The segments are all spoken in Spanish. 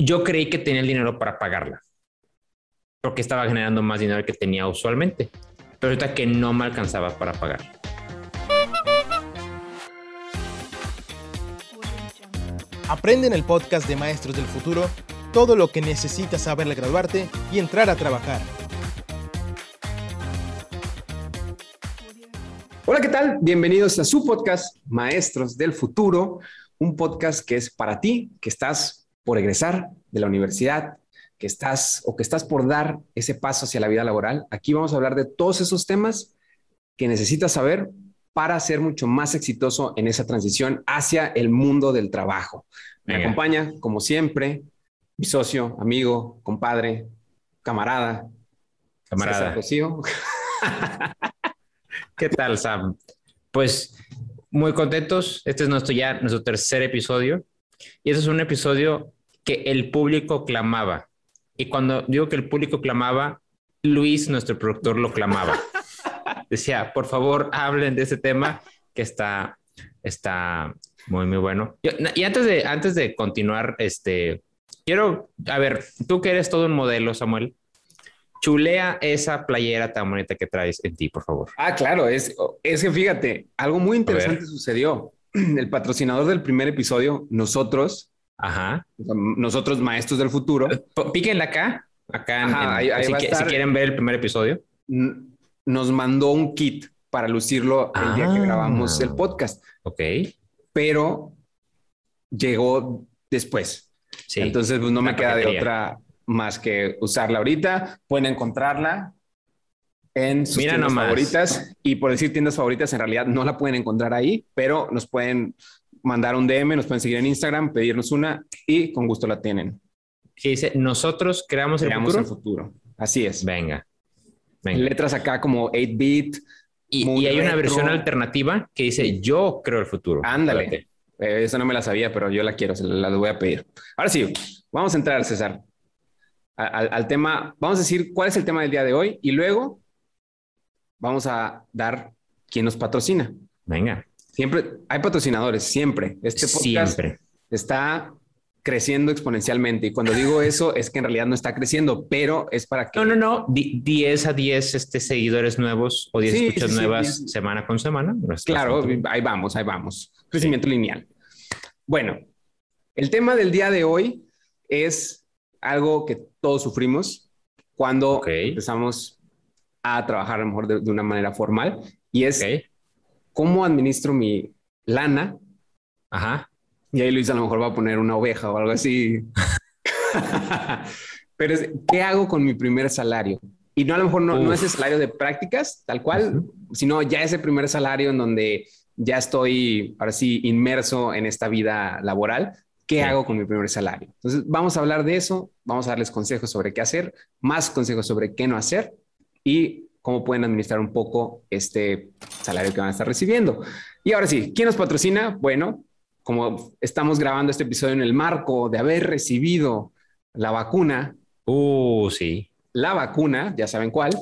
yo creí que tenía el dinero para pagarla, porque estaba generando más dinero que tenía usualmente, pero ahorita que no me alcanzaba para pagar. Aprende en el podcast de Maestros del Futuro todo lo que necesitas saber al graduarte y entrar a trabajar. Hola, ¿qué tal? Bienvenidos a su podcast Maestros del Futuro, un podcast que es para ti, que estás por egresar de la universidad, que estás o que estás por dar ese paso hacia la vida laboral. Aquí vamos a hablar de todos esos temas que necesitas saber para ser mucho más exitoso en esa transición hacia el mundo del trabajo. Me Venga. acompaña, como siempre, mi socio, amigo, compadre, camarada, Camarada. ¿Qué tal, Sam? Pues muy contentos. Este es nuestro ya nuestro tercer episodio y este es un episodio que el público clamaba. Y cuando digo que el público clamaba, Luis, nuestro productor, lo clamaba. Decía, por favor, hablen de ese tema que está, está muy, muy bueno. Yo- y antes de, antes de continuar, este, quiero, a ver, tú que eres todo un modelo, Samuel, chulea esa playera tan bonita que traes en ti, por favor. Ah, claro, es, es que fíjate, algo muy interesante sucedió. El patrocinador del primer episodio, nosotros, Ajá. o sea, nosotros maestros del futuro, P- Píquenla acá, acá, en- Ajá, en- ahí- ahí si, va a qui- estar. si quieren ver el primer episodio. nos mandó un kit para lucirlo el día que Ah. grabamos el podcast, Ok. pero llegó después. Sí. Entonces, pues no me queda de otra más que usarla ahorita. Pueden encontrarla en sus Mira tiendas nomás. favoritas. Y por decir tiendas favoritas, en realidad no la pueden encontrar ahí, pero nos pueden mandar un DM, nos pueden seguir en Instagram, pedirnos una y con gusto la tienen. Sí, dice, nosotros creamos el futuro. el futuro. Así es. Venga. Venga. Letras acá como 8-bit. Y, hay una versión alternativa que dice, yo creo el futuro. Ándale. Eh, esa no me la sabía, pero yo la quiero, se la, la voy a pedir. Ahora sí, vamos a entrar, César, al, al tema. Vamos a decir cuál es el tema del día de hoy y luego vamos a dar quién nos patrocina. Venga. Siempre hay patrocinadores, siempre. Este podcast Siempre. está creciendo exponencialmente y cuando digo eso es que en realidad no está creciendo, pero es para que No, no, no. Di- 10 a 10 este, seguidores nuevos o 10 Sí, escuchas sí, nuevas 10. semana con semana. No Claro, ahí vamos, ahí vamos. Crecimiento lineal. Bueno, el tema del día de hoy es algo que todos sufrimos cuando Ok. empezamos a trabajar a lo mejor de, de una manera formal y es. Cómo administro mi lana. Ajá. Y ahí Luis a lo mejor va a poner una oveja o algo así. Pero es, ¿qué hago con mi primer salario? Y no a lo mejor no, no Uf. ese salario de prácticas, tal cual, sino ya ese primer salario en donde ya estoy, ahora sí, inmerso en esta vida laboral. ¿Qué hago con mi primer salario? Entonces, vamos a hablar de eso, vamos a darles consejos sobre qué hacer, más consejos sobre qué no hacer y cómo pueden administrar un poco este salario que van a estar recibiendo. Y ahora sí, ¿quién nos patrocina? Bueno, como estamos grabando este episodio en el marco de haber recibido la vacuna, Uh, sí. la vacuna, ya saben cuál.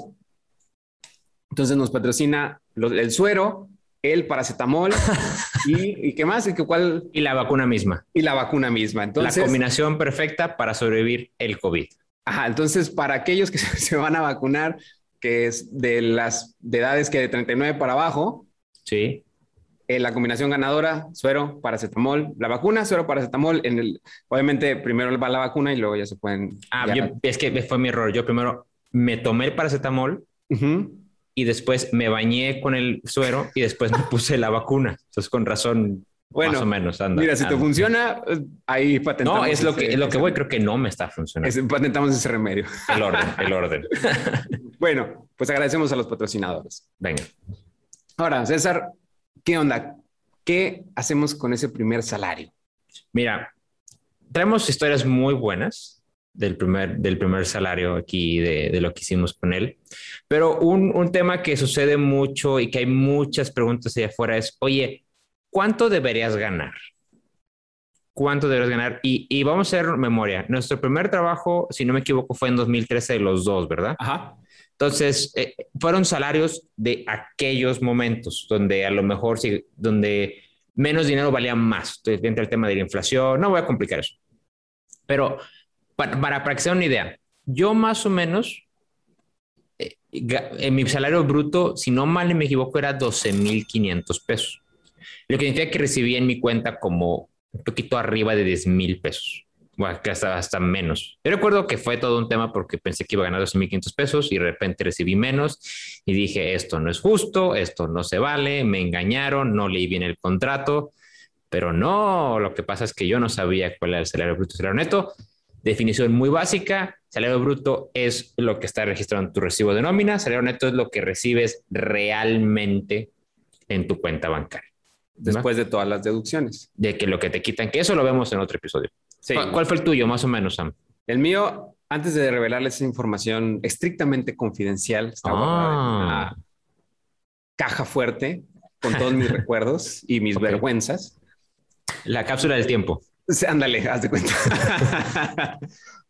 Entonces nos patrocina el suero, el paracetamol y, y qué más, y, que cuál, Y la vacuna misma. y la vacuna misma. Entonces, la combinación perfecta para sobrevivir el COVID. Ajá, entonces para aquellos que se van a vacunar, que es de las de edades que de 39 para abajo, Sí. eh, la combinación ganadora, suero, paracetamol, la vacuna, suero, paracetamol, en el, obviamente primero va la vacuna y luego ya se pueden... Ah, yo- es que fue mi error. Yo primero me tomé el paracetamol Ujú. y después me bañé con el suero y después me puse la vacuna. Entonces, con razón, Bueno, más o menos anda. Mira, si te anda. funciona, eh, ahí patentamos. No, es lo que, es lo que voy. Creo que no me está funcionando. ese- patentamos ese remedio. El orden, el orden. Bueno, pues agradecemos a los patrocinadores. Venga. Ahora, César, ¿qué onda? ¿Qué hacemos con ese primer salario? Mira, traemos historias muy buenas del primer, del primer salario aquí, de, de lo que hicimos con él. Pero un, un tema que sucede mucho y que hay muchas preguntas allá afuera es, oye, ¿cuánto deberías ganar? ¿Cuánto deberías ganar? Y, y vamos a hacer memoria. Nuestro primer trabajo, si no me equivoco, fue en 2013 de los dos, ¿verdad? Ajá. Entonces, eh, fueron salarios de aquellos momentos donde a lo mejor, donde menos dinero valía más. Entonces, entra el tema de la inflación, no voy a complicar eso. Pero para, para, para que sea una idea, yo más o menos, eh, en mi salario bruto, si no mal me equivoco, era 12.500 pesos. Lo que significa que recibía en mi cuenta como un poquito arriba de 10 mil pesos. Bueno, que hasta, hasta menos. Yo recuerdo que fue todo un tema porque pensé que iba a ganar 12.500 pesos y de repente recibí menos y dije, esto no es justo, esto no se vale, me engañaron, no leí bien el contrato, pero no, lo que pasa es que yo no sabía cuál era el salario bruto el salario neto. Definición muy básica, salario bruto es lo que está registrado en tu recibo de nómina, salario neto es lo que recibes realmente en tu cuenta bancaria. Después de todas las deducciones. De que lo que te quitan, que eso lo vemos en otro episodio. ¿Cuál fue el tuyo, más o menos, Sam? El mío, antes de revelarles esa información estrictamente confidencial, estaba ah. en una caja fuerte con todos mis recuerdos y mis vergüenzas. La cápsula del tiempo. ándale, haz de cuenta.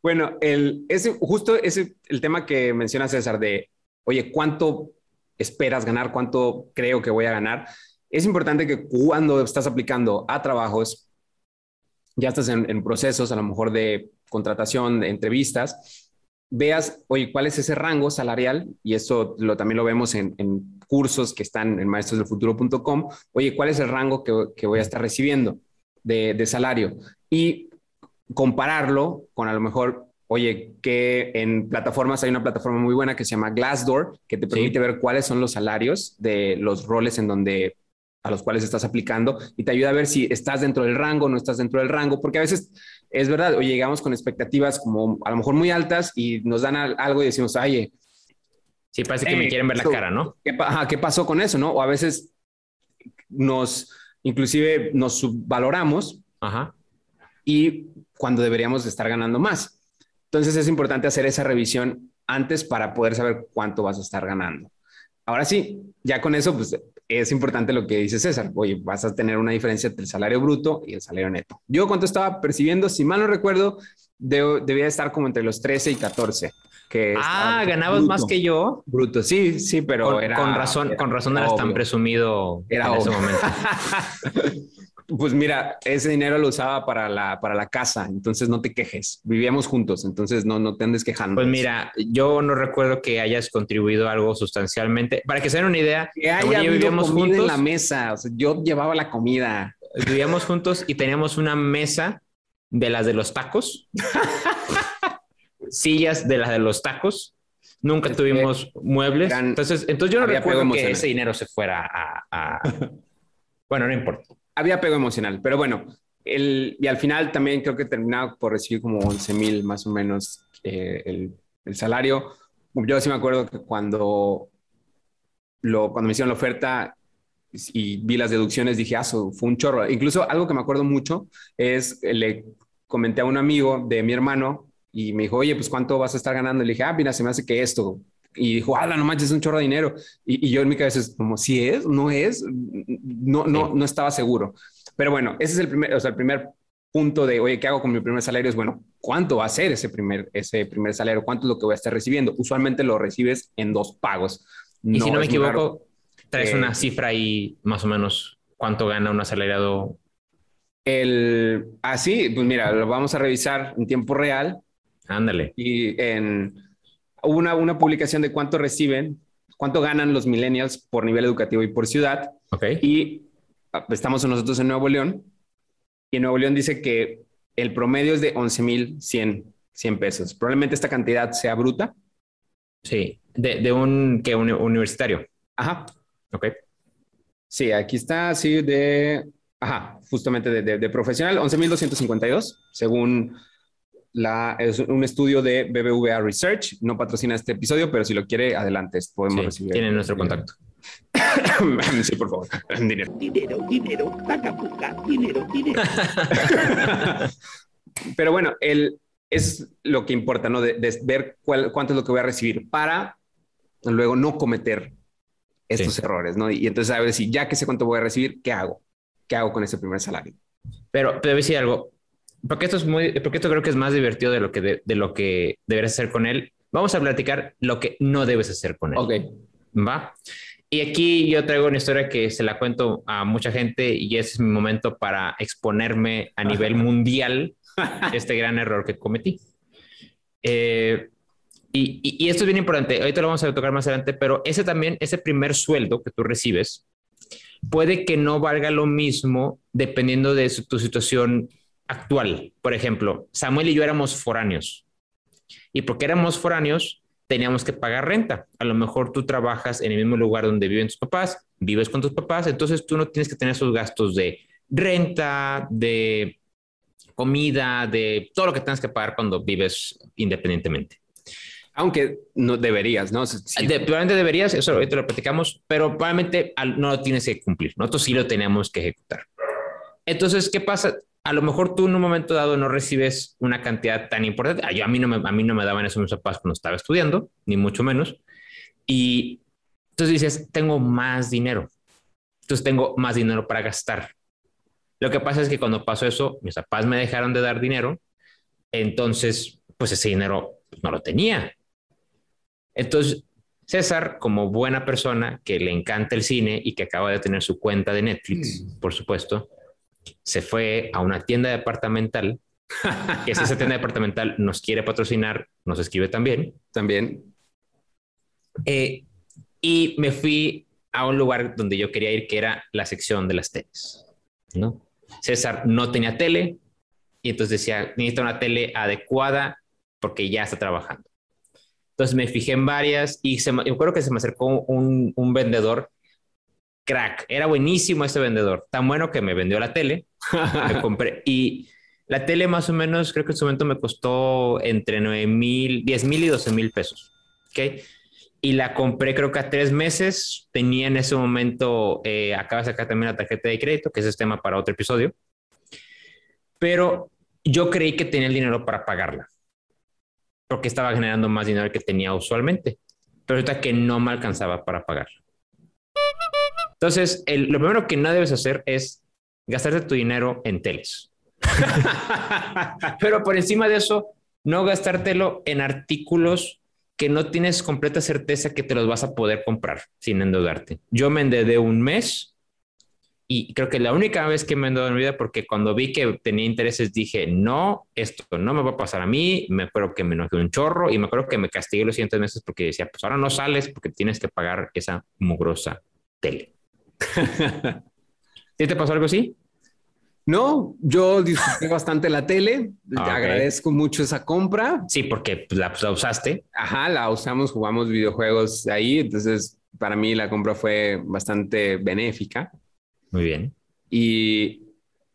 bueno, el, ese, justo ese, el tema que menciona César de, oye, ¿cuánto esperas ganar? ¿Cuánto creo que voy a ganar? Es importante que cuando estás aplicando a trabajos, ya estás en, procesos a lo mejor de contratación, de entrevistas, veas, oye, ¿cuál es ese rango salarial? Y eso lo, también lo vemos en, cursos que están en maestrosdelfuturo.com. Oye, ¿cuál es el rango que, voy a estar recibiendo de, salario? Y compararlo con a lo mejor, oye, que en plataformas hay una plataforma muy buena que se llama Glassdoor, que te permite ver cuáles son los salarios de los roles en donde a los cuales estás aplicando y te ayuda a ver si estás dentro del rango o no estás dentro del rango, porque a veces es verdad, o llegamos con expectativas como a lo mejor muy altas y nos dan algo y decimos, ay, sí, parece que me quieren ver la cara, ¿no? ¿qué, ¿Qué pasó con eso, no? O a veces nos, inclusive nos subvaloramos Ajá. y cuando deberíamos estar ganando más. Entonces es importante hacer esa revisión antes para poder saber cuánto vas a estar ganando. Ahora sí, ya con eso, pues es importante lo que dice César. Oye, vas a tener una diferencia entre el salario bruto y el salario neto. Yo cuánto estaba percibiendo, si mal no recuerdo, debía estar como entre los 13 y 14. Que ah, ganabas más que yo. Bruto, sí, sí, pero con, era. Con razón, con razón eras tan presumido era en ese momento. Pues mira, ese dinero lo usaba para la, para la casa, entonces no te quejes. Vivíamos juntos, entonces no, no te andes quejando. Pues mira, yo no recuerdo que hayas contribuido algo sustancialmente. Para que se den una idea, que haya vivíamos juntos en la mesa. O sea, yo llevaba la comida. Vivíamos juntos y teníamos una mesa de las de los tacos, sillas de las de los tacos. Nunca tuvimos muebles. entonces, entonces yo no recuerdo que ese dinero se fuera a... bueno, no importa había apego emocional, pero bueno, el, y al final también creo que terminaba por recibir como 11 mil más o menos eh, el, salario. Yo sí me acuerdo que cuando, lo, cuando me hicieron la oferta y vi las deducciones, dije, ah, fue un chorro. Incluso algo que me acuerdo mucho es, le comenté a un amigo de mi hermano y me dijo, oye, pues ¿cuánto vas a estar ganando? Y le dije, ah, mira, se me hace que esto, y dijo, ah, no manches, es un chorro de dinero. Y, yo en mi cabeza es como, si es, no es, no, no, no estaba seguro. Pero bueno, ese es el primer, o sea, el primer punto de, oye, ¿qué hago con mi primer salario? Es bueno, ¿cuánto va a ser ese primer, ese primer salario? ¿Cuánto es lo que voy a estar recibiendo? Usualmente lo recibes en dos pagos. y si no me equivoco, traes una cifra ahí más o menos cuánto gana un asalariado. El, así, ah, pues mira, lo vamos a revisar en tiempo real. Ándale. Y en, hubo una, una publicación de cuánto reciben, cuánto ganan los millennials por nivel educativo y por ciudad. Okay. Y ah, estamos nosotros en Nuevo León. Y Nuevo León dice que el promedio es de 11.100 100 pesos. Probablemente esta cantidad sea bruta. Sí, de, de un, que un universitario. Ajá. Ok. Sí, aquí está, sí, de, ajá, justamente de, de, de profesional, 11.252, según es un estudio de BBVA Research. No patrocina este episodio, pero si lo quiere, adelante, podemos recibir. Tiene nuestro contacto. sí, por favor. Dinero. Dinero, dinero, dinero, dinero. pero bueno, el, es lo que importa, ¿no? De, ver cuánto es lo que voy a recibir para luego no cometer estos errores, ¿no? Y entonces a ver si ya que sé cuánto voy a recibir, ¿qué hago? ¿Qué hago con ese primer salario? Pero te voy a decir algo porque esto es muy, porque esto creo que es más divertido de lo que, de, lo que deberías hacer con él. Vamos a platicar lo que no debes hacer con él. Ok. Va. Y aquí yo traigo una historia que se la cuento a mucha gente y ese es mi momento para exponerme a nivel mundial este gran error que cometí. Eh, y, y, y, esto es bien importante, ahorita lo vamos a tocar más adelante, pero ese también, ese primer sueldo que tú recibes, puede que no valga lo mismo dependiendo de su, tu situación actual. Por ejemplo, Samuel y yo éramos foráneos. Y porque éramos foráneos, teníamos que pagar renta. A lo mejor tú trabajas en el mismo lugar donde viven tus papás, vives con tus papás, entonces tú no tienes que tener esos gastos de renta, de comida, de todo lo que tienes que pagar cuando vives independientemente. Aunque no deberías, ¿no? Sí. De, probablemente deberías, eso ahorita lo platicamos, pero probablemente no lo tienes que cumplir. Nosotros sí lo tenemos que ejecutar. Entonces, ¿qué pasa? A lo mejor tú en un momento dado no recibes una cantidad tan importante. Yo, a, mí no me, a mí no me daban eso mis papás cuando estaba estudiando, ni mucho menos. Y entonces dices, tengo más dinero. Entonces tengo más dinero para gastar. Lo que pasa es que cuando pasó eso, mis papás me dejaron de dar dinero. Entonces, pues ese dinero no lo tenía. Entonces, César, como buena persona que le encanta el cine y que acaba de tener su cuenta de Netflix, por supuesto, se fue a una tienda departamental, que si esa tienda departamental nos quiere patrocinar, nos escribe también. También. Eh, y me fui a un lugar donde yo quería ir, que era la sección de las teles. ¿no? César no tenía tele y entonces decía, necesita una tele adecuada porque ya está trabajando. Entonces me fijé en varias y se, yo creo que se me acercó un, un vendedor crack. Era buenísimo este vendedor, tan bueno que me vendió la tele. me compré y la tele más o menos, creo que en su momento me costó entre 9 mil, 10 mil y 12 mil pesos. ¿Ok? Y la compré creo que a tres meses. Tenía en ese momento, eh, acaba de sacar también la tarjeta de crédito, que ese es tema para otro episodio. Pero yo creí que tenía el dinero para pagarla porque estaba generando más dinero que tenía usualmente, pero ahorita que no me alcanzaba para pagar. Entonces, el, lo primero que no debes hacer es gastarte tu dinero en teles. pero por encima de eso, no gastártelo en artículos que no tienes completa certeza que te los vas a poder comprar sin endeudarte. Yo me endeudé un mes y creo que la única vez que me dado en mi vida, porque cuando vi que tenía intereses dije, no, esto no me va a pasar a mí, me acuerdo que me enojé un chorro y me acuerdo que me castigué los siguientes meses porque decía, pues ahora no sales porque tienes que pagar esa mugrosa tele. ¿Sí te pasó algo así? No, yo disfruté bastante la tele. Te okay. agradezco mucho esa compra. Sí, porque la, la, usaste. Ajá, la usamos, jugamos videojuegos ahí. Entonces, para mí la compra fue bastante benéfica. Muy bien. Y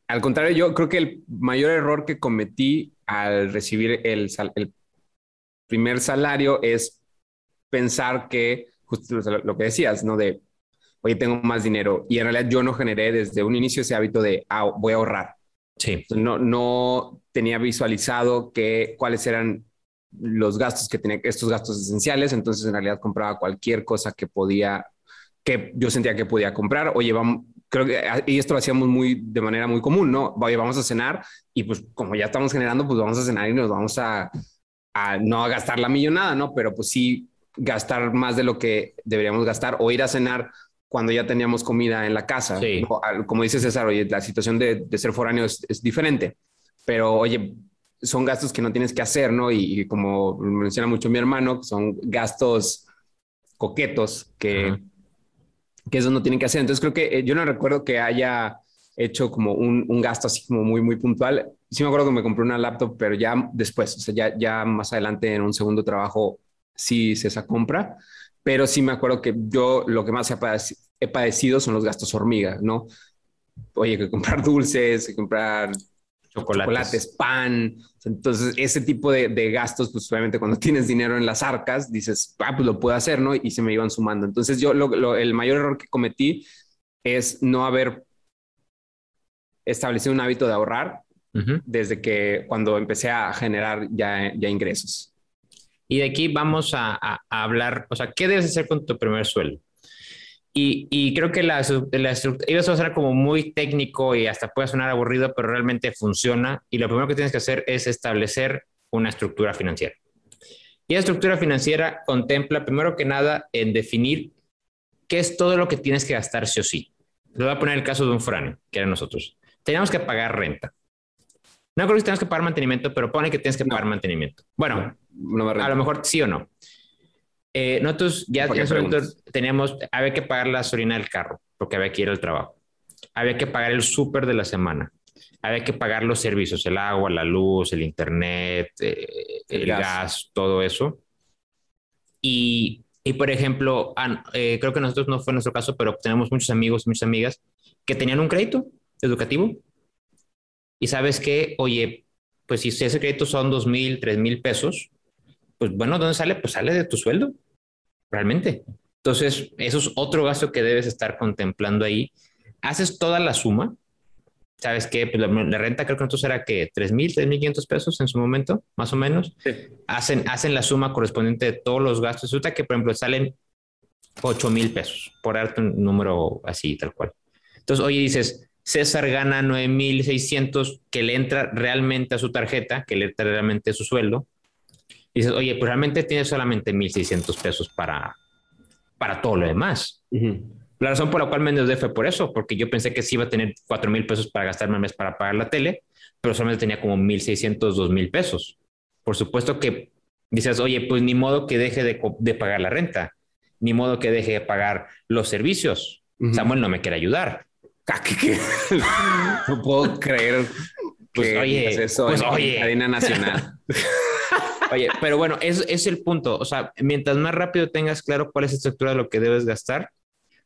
al contrario, yo creo que el mayor error que cometí al recibir el, sal, el primer salario es pensar que, justo lo que decías, ¿no? De, oye, tengo más dinero. Y en realidad yo no generé desde un inicio ese hábito de, ah, voy a ahorrar. Sí. No, no tenía visualizado que, cuáles eran los gastos que tenía, estos gastos esenciales. Entonces, en realidad compraba cualquier cosa que podía, que yo sentía que podía comprar. Oye, vamos, creo que y esto lo hacíamos muy de manera muy común, ¿no? Oye, vamos a cenar y pues como ya estamos generando, pues vamos a cenar y nos vamos a, a no a gastar la millonada, ¿no? Pero pues sí gastar más de lo que deberíamos gastar o ir a cenar cuando ya teníamos comida en la casa. Sí. Como dice César, oye, la situación de, de ser foráneo es, es, diferente, pero oye, son gastos que no tienes que hacer, ¿no? Y, y como menciona mucho mi hermano, son gastos coquetos que, uh -huh que eso no tienen que hacer. Entonces creo que eh, yo no recuerdo que haya hecho como un, un, gasto así como muy, muy puntual. Sí me acuerdo que me compré una laptop, pero ya después, o sea, ya, ya más adelante en un segundo trabajo sí hice esa compra, pero sí me acuerdo que yo lo que más he padecido, son los gastos hormiga, ¿no? Oye, que comprar dulces, que comprar chocolates, chocolates pan. Entonces, ese tipo de, de, gastos, pues obviamente cuando tienes dinero en las arcas, dices, ah, pues lo puedo hacer, ¿no? Y se me iban sumando. Entonces, yo lo, lo, el mayor error que cometí es no haber establecido un hábito de ahorrar uh -huh. desde que cuando empecé a generar ya, ya ingresos. Y de aquí vamos a, hablar, o sea, ¿qué debes hacer con tu primer sueldo? Y, y, creo que la, la estructura, eso va a ser como muy técnico y hasta puede sonar aburrido, pero realmente funciona. Y lo primero que tienes que hacer es establecer una estructura financiera. Y la estructura financiera contempla, primero que nada, en definir qué es todo lo que tienes que gastar sí o sí. Le voy a poner el caso de un frano, que era nosotros. Teníamos que pagar renta. No creo que tenemos que pagar mantenimiento, pero pone que tienes que pagar no. mantenimiento. Bueno, no me A lo mejor sí o no. Eh, nosotros ya teníamos, había que pagar la gasolina del carro, porque había que ir al trabajo. Había que pagar el súper de la semana. Había que pagar los servicios, el agua, la luz, el internet, eh, El el, gas. gas. todo eso. Y, y, por ejemplo, ah, eh, creo que nosotros no fue nuestro caso, pero tenemos muchos amigos, muchas amigas que tenían un crédito educativo. Y sabes que, oye, pues si ese crédito son dos mil, tres mil pesos, pues bueno, ¿dónde sale? Pues sale de tu sueldo, realmente. Entonces, eso es otro gasto que debes estar contemplando ahí. Haces toda la suma. ¿Sabes qué? Pues la, la renta creo que nosotros era que 3 mil, 3 mil 500 pesos en su momento, más o menos. Sí. Hacen, hacen la suma correspondiente de todos los gastos. Resulta que, por ejemplo, salen 8 mil pesos, por darte un número así, tal cual. Entonces, oye, dices, César gana 9,600 que le entra realmente a su tarjeta, que le entra realmente a su sueldo. Y dices, oye, pues realmente tiene solamente 1,600 pesos para, para todo lo demás. La razón por la cual me endeudé fue por eso, porque yo pensé que sí iba a tener 4,000 pesos para gastarme al mes para pagar la tele, pero solamente tenía como 1,600, 2,000 pesos. Por supuesto que dices, oye, pues ni modo que deje de, pagar la renta, ni modo que deje de pagar los servicios. Samuel no me quiere ayudar. Ah, ¿qué- qué? No puedo creer Pues, que oye, eso pues, en oye. cadena nacional. Oye, pero bueno, es, es el punto. O sea, mientras más rápido tengas claro cuál es la estructura de lo que debes gastar,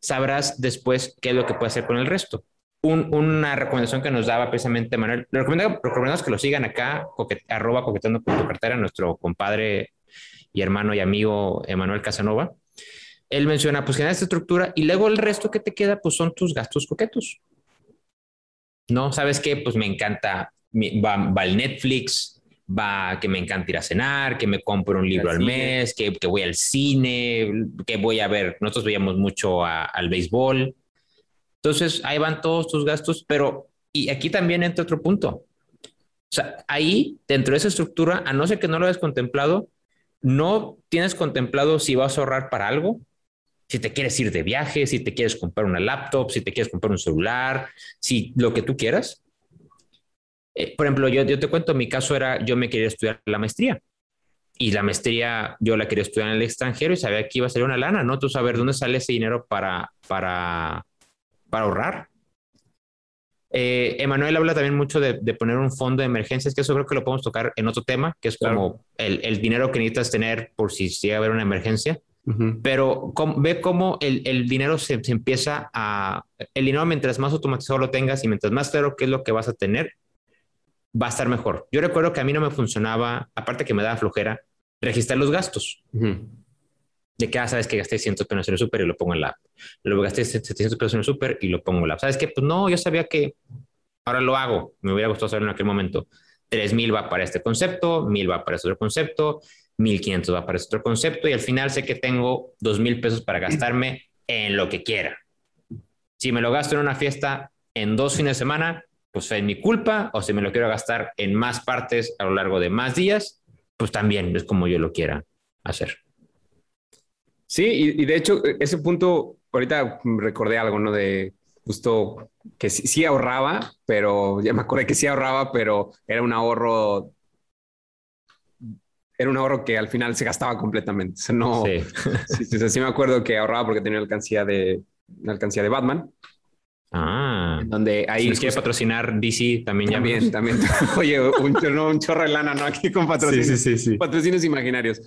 sabrás después qué es lo que puedes hacer con el resto. Un- una recomendación que nos daba precisamente Manuel, le recomendamos, que lo sigan acá, coque- arroba coqueteando con tu cartera, nuestro compadre y hermano y amigo Emanuel Casanova. Él menciona, pues genera esta estructura y luego el resto que te queda, pues son tus gastos coquetos. No, ¿sabes qué? Pues me encanta, va, va el Netflix, va que me encanta ir a cenar, que me compro un libro Al al cine. mes, que, que voy al cine, que voy a ver, nosotros veíamos mucho a- al béisbol. Entonces, ahí van todos tus gastos, pero, y aquí también entra otro punto. O sea, ahí, dentro de esa estructura, a no ser que no lo hayas contemplado, no tienes contemplado si vas a ahorrar para algo, si te quieres ir de viaje, si te quieres comprar una laptop, si te quieres comprar un celular, si lo que tú quieras. Eh, por ejemplo, yo, yo te cuento, mi caso era, yo me quería estudiar la maestría y la maestría yo la quería estudiar en el extranjero y sabía que iba a salir una lana, ¿no? Tú saber dónde sale ese dinero para, para, para ahorrar. Eh, Emanuel habla también mucho de, de poner un fondo de emergencias, que eso creo que lo podemos tocar en otro tema, que es Claro. como el, el dinero que necesitas tener por si llega a haber una emergencia Pero com- ve cómo el, el dinero se, se empieza a... El dinero mientras más automatizado lo tengas y mientras más claro qué es lo que vas a tener, va a estar mejor. Yo recuerdo que a mí no me funcionaba, aparte que me daba flojera, registrar los gastos. Ujú. De que, ah, sabes que gasté 100 pesos en el súper y lo pongo en la app. Luego gasté 700 pesos en el súper y lo pongo en la app. ¿Sabes qué? Pues no, yo sabía que ahora lo hago. Me hubiera gustado saber en aquel momento. 3000 va para este concepto, 1000 va para este otro concepto, 1500 va para este otro concepto y al final sé que tengo 2000 pesos para gastarme en lo que quiera. Si me lo gasto en una fiesta en dos fines de semana, pues es mi culpa, o si me lo quiero gastar en más partes a lo largo de más días, pues también es como yo lo quiera hacer. Sí, y, y de hecho, ese punto, ahorita recordé algo, ¿no? De justo que sí, sí ahorraba, pero ya me acordé que sí ahorraba, pero era un ahorro, era un ahorro que al final se gastaba completamente. O sea, no, Sí. sí, sí, sí, sí me acuerdo que ahorraba porque tenía alcancía de, una alcancía de Batman, Ah, donde ahí si nos quiere justo- patrocinar DC, también ya. también, también. Oye, un, chorro- un chorro de lana, ¿no? Aquí con patrocinios. sí, sí. patrocinios imaginarios.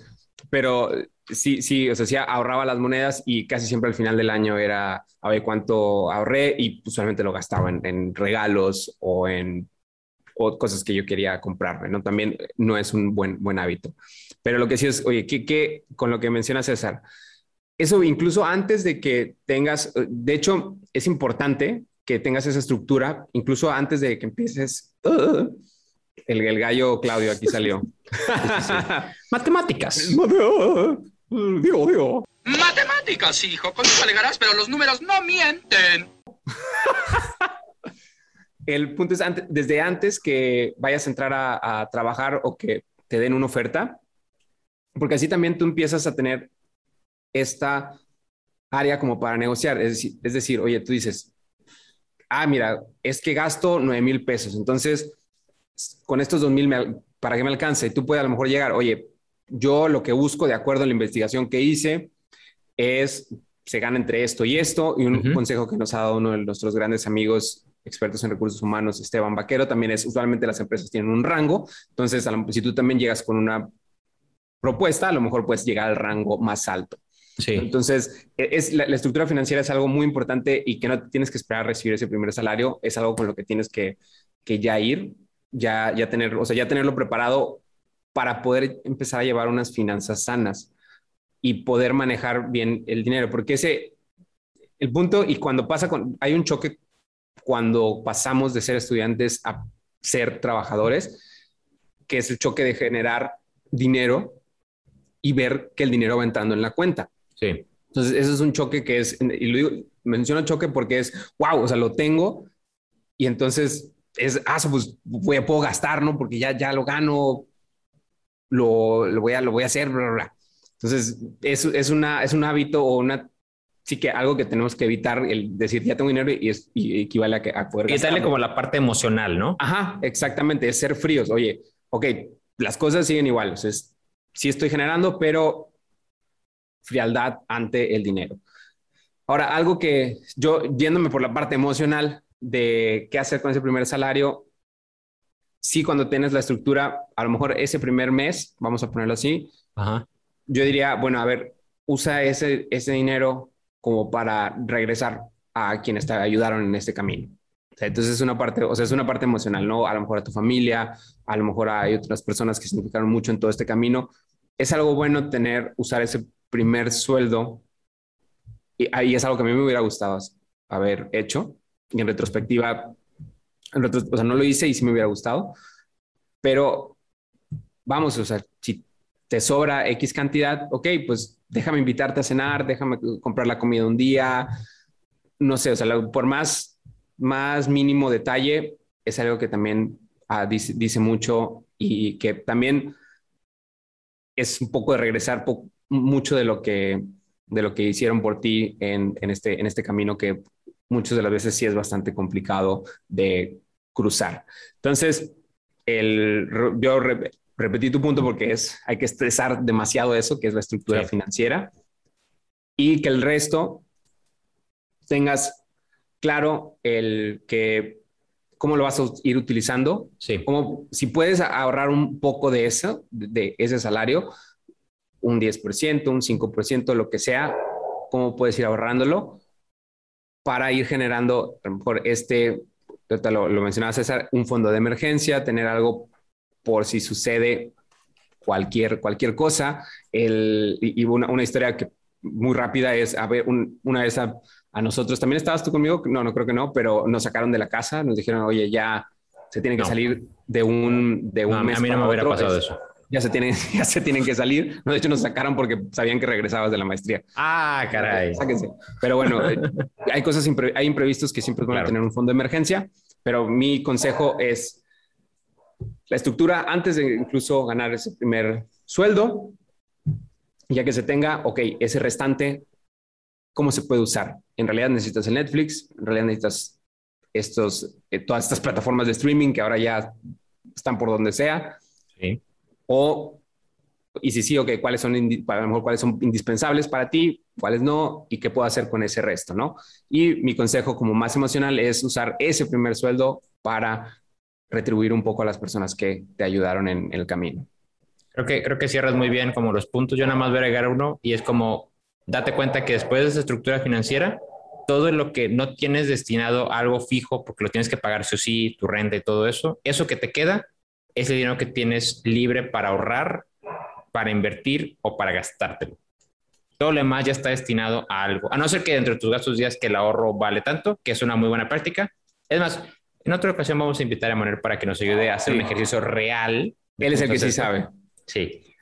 Pero sí, sí, o sea, sí ahorraba las monedas y casi siempre al final del año era a ver cuánto ahorré y usualmente lo gastaba en, en regalos o en o cosas que yo quería comprarme, ¿no? También no es un buen, buen hábito. Pero lo que sí es, oye, ¿qué, qué con lo que menciona César? Eso incluso antes de que tengas, de hecho, es importante que tengas esa estructura, incluso antes de que empieces. uh, el, el gallo Claudio aquí salió. Matemáticas. Digo, digo. Matemáticas, hijo, con eso alegarás, pero los números no mienten. El punto es antes, desde antes que vayas a entrar a, a trabajar o que te den una oferta, porque así también tú empiezas a tener esta área como para negociar. Es decir, es decir, oye, tú dices, ah, mira, es que gasto 9 mil pesos, entonces con estos 2 mil para que me alcance, tú puedes a lo mejor llegar, oye, yo lo que busco, de acuerdo a la investigación que hice, es se gana entre esto y esto. Y un consejo que nos ha dado uno de nuestros grandes amigos expertos en recursos humanos, Esteban Vaquero, también es usualmente las empresas tienen un rango. Entonces, a lo- si tú también llegas con una propuesta, a lo mejor puedes llegar al rango más alto. Sí. Entonces, e- es, la, la estructura financiera es algo muy importante y que no tienes que esperar a recibir ese primer salario, es algo con lo que tienes que, que ya ir, ya, ya tener, o sea, ya tenerlo preparado para poder empezar a llevar unas finanzas sanas y poder manejar bien el dinero, porque ese, el punto, y cuando pasa con, hay un choque cuando pasamos de ser estudiantes a ser trabajadores, que es el choque de generar dinero y ver que el dinero va entrando en la cuenta. Sí. Entonces, eso es un choque que es, y lo digo, menciono choque porque es, wow, o sea, lo tengo y entonces es, ah, pues voy a, puedo gastar, ¿no? Porque ya, ya lo gano, lo, lo, voy, a, lo voy a hacer, bla, bla, bla. Entonces, es, es, una, es un hábito o una, sí que algo que tenemos que evitar, el decir, ya tengo dinero y, es, y equivale a, que, a poder Y darle como la parte emocional, ¿no? Ajá, exactamente, es ser fríos. Oye, ok, las cosas siguen igual. O sea, es- sí estoy generando, pero frialdad ante el dinero. Ahora, algo que yo, yéndome por la parte emocional de qué hacer con ese primer salario, sí, cuando tienes la estructura, a lo mejor ese primer mes, vamos a ponerlo así, Ajá. yo diría, bueno, a ver, usa ese, ese dinero como para regresar a quienes te ayudaron en este camino. Entonces es una parte, o sea, es una parte emocional, ¿no? A lo mejor a tu familia, a lo mejor hay otras personas que significaron mucho en todo este camino. Es algo bueno tener, usar ese primer sueldo y ahí es algo que a mí me hubiera gustado haber hecho. Y en retrospectiva, en retro- o sea, no lo hice y sí me hubiera gustado, pero vamos, o sea, si te sobra X cantidad, ok, pues déjame invitarte a cenar, déjame comprar la comida un día, no sé, o sea, por más, más mínimo detalle, es algo que también ah, dice, mucho y que también es un poco de regresar mucho de lo que, de lo que hicieron por ti en, este, en este camino que muchas de las veces sí es bastante complicado de cruzar. Entonces, el, yo repetí tu punto porque es, hay que estresar demasiado eso, que es la estructura Sí. financiera, y que el resto tengas claro el que cómo lo vas a ir utilizando, Sí. como si puedes ahorrar un poco de eso, de, ese salario, un 10%, un 5%, lo que sea, cómo puedes ir ahorrándolo para ir generando, a lo mejor este, lo, lo mencionaba César, un fondo de emergencia, tener algo por si sucede cualquier, cualquier cosa. El, y una, una historia que muy rápida es, a ver, un- una vez a, a nosotros, ¿también estabas tú conmigo? No, no creo que no, pero nos sacaron de la casa, nos dijeron, oye, ya se tiene que No. salir de un, de un No, mes a mí no me hubiera otro. pasado Es- eso. Ya se, tienen, ya se tienen que salir. No, de hecho, nos sacaron porque sabían que regresabas de la maestría. Ah, caray. Sáquense. Pero bueno, eh, hay cosas, impre- hay imprevistos que siempre van Claro. a tener un fondo de emergencia, pero mi consejo es la estructura antes de incluso ganar ese primer sueldo, ya que se tenga, ok, ese restante, ¿cómo se puede usar? En realidad necesitas el Netflix, en realidad necesitas estos, eh, todas estas plataformas de streaming que ahora ya están por donde sea, Sí. o, y si sí, ok, cuáles son, indi- a lo mejor cuáles son indispensables para ti, cuáles no, y qué puedo hacer con ese resto, ¿no? Y mi consejo como más emocional es usar ese primer sueldo para retribuir un poco a las personas que te ayudaron en, en el camino. Creo que, creo que cierras muy bien como los puntos. Yo nada más voy a agregar uno y es como, date cuenta que después de esa estructura financiera, todo lo que no tienes destinado a algo fijo, porque lo tienes que pagar sí o sí, tu renta y todo eso, eso que te queda es el dinero que tienes libre para ahorrar, para invertir o para gastártelo. Todo lo demás ya está destinado a algo. A no ser que dentro de tus gastos digas que el ahorro vale tanto, que es una muy buena práctica. Es más, en otra ocasión vamos a invitar a Manuel para que nos ayude a hacer Sí. un ejercicio real. Él es el que sí sabe. Sí.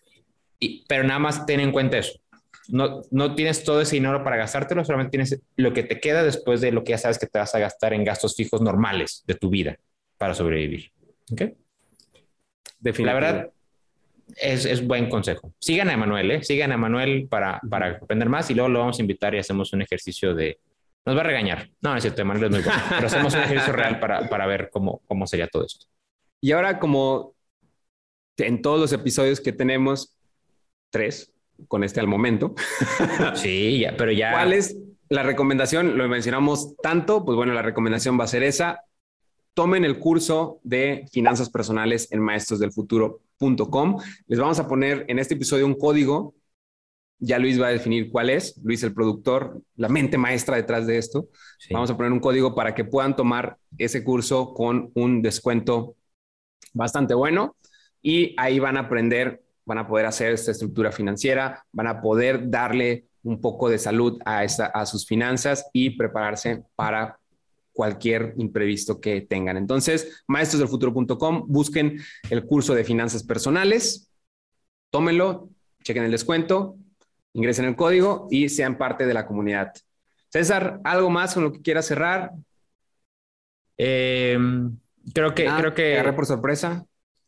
Y- pero nada más ten en cuenta eso. No, no tienes todo ese dinero para gastártelo, solamente tienes lo que te queda después de lo que ya sabes que te vas a gastar en gastos fijos normales de tu vida para sobrevivir. ¿Ok? La verdad, es, es buen consejo. Sigan a Emanuel, ¿eh? Sigan a Emanuel para, para aprender más y luego lo vamos a invitar y hacemos un ejercicio de... Nos va a regañar. No, es cierto, Emanuel es muy bueno. Pero hacemos un ejercicio real para, para ver cómo, cómo sería todo esto. Y ahora, como en todos los episodios que tenemos, tres con este al momento. Sí, ya, pero ya. ¿Cuál es la recomendación? Lo mencionamos tanto, pues bueno, la recomendación va a ser esa. Tomen el curso de finanzas personales en maestrosdelfuturo.com. Les vamos a poner en este episodio un código. Ya Luis va a definir cuál es. Luis, el productor, la mente maestra detrás de esto. Sí. Vamos a poner un código para que puedan tomar ese curso con un descuento bastante bueno y ahí van a aprender, van a poder hacer esta estructura financiera, van a poder darle un poco de salud a, esa- a sus finanzas y prepararse para cualquier imprevisto que tengan. Entonces, maestrosdelfuturo.com, busquen el curso de finanzas personales, tómenlo, chequen el descuento, ingresen el código y sean parte de la comunidad. César, ¿algo más con lo que quieras cerrar? Eh, creo que, Nada, creo te que. agarré por sorpresa.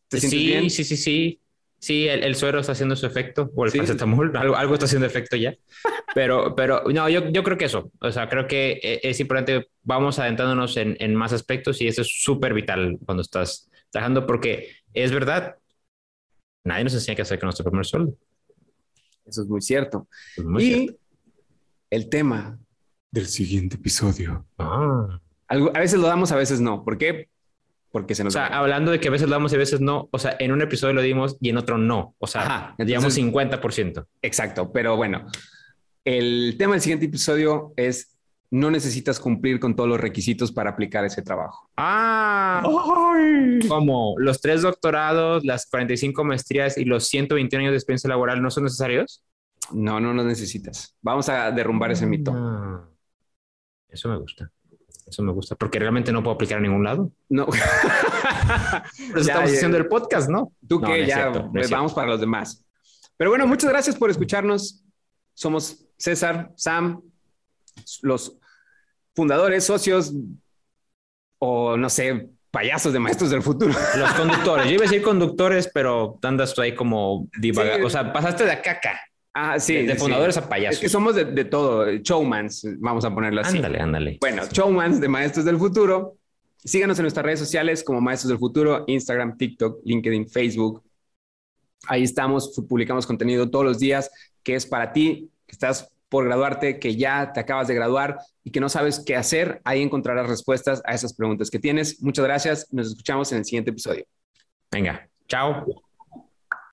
¿Te sí, bien? sí, sí, sí. Sí, el, el suero está haciendo su efecto, o el Sí. paracetamol, algo, algo está haciendo efecto ya. Pero, pero no, yo, yo creo que eso. O sea, creo que eh, es importante, vamos adentrándonos en, en más aspectos y eso es súper vital cuando estás trabajando, porque es verdad, nadie nos enseña qué hacer con nuestro primer sueldo. Eso es muy cierto. Es muy y cierto. el tema del siguiente episodio. Ah. Algo, a veces lo damos, a veces no. ¿Por qué? Porque se O nos sea, va. hablando de que a veces lo damos y a veces no, o sea, en un episodio lo dimos y en otro no. O sea, Ajá, digamos entonces- 50%. Exacto, pero bueno, el tema del siguiente episodio es no necesitas cumplir con todos los requisitos para aplicar ese trabajo. Ah, como los tres doctorados, las 45 maestrías y los 121 años de experiencia laboral no son necesarios. No, no lo necesitas. Vamos a derrumbar ese mito. Ah, eso me gusta. Eso me gusta, porque realmente no puedo aplicar a ningún lado. No. Por eso Ya, estamos ya. haciendo el podcast, ¿no? Tú No, que no ya cierto, no vamos para los demás. Pero bueno, muchas gracias por escucharnos. Somos César, Sam, los fundadores, socios o no sé, payasos de maestros del futuro. Los conductores. Yo iba a decir conductores, pero andas tú ahí como divagando. Sí. O sea, pasaste de acá a acá. Ah, sí. de, de sí. fundadores a Es payasos. que somos de, de todo, showmans, vamos a ponerlo así. Ándale, ándale. Bueno, showmans de Maestros del Futuro. Síganos en nuestras redes sociales como Maestros del Futuro, Instagram, TikTok, LinkedIn, Facebook. Ahí estamos, publicamos contenido todos los días que es para ti, que estás por graduarte, que ya te acabas de graduar y que no sabes qué hacer. Ahí encontrarás respuestas a esas preguntas que tienes. Muchas gracias. Nos escuchamos en el siguiente episodio. Venga, chao.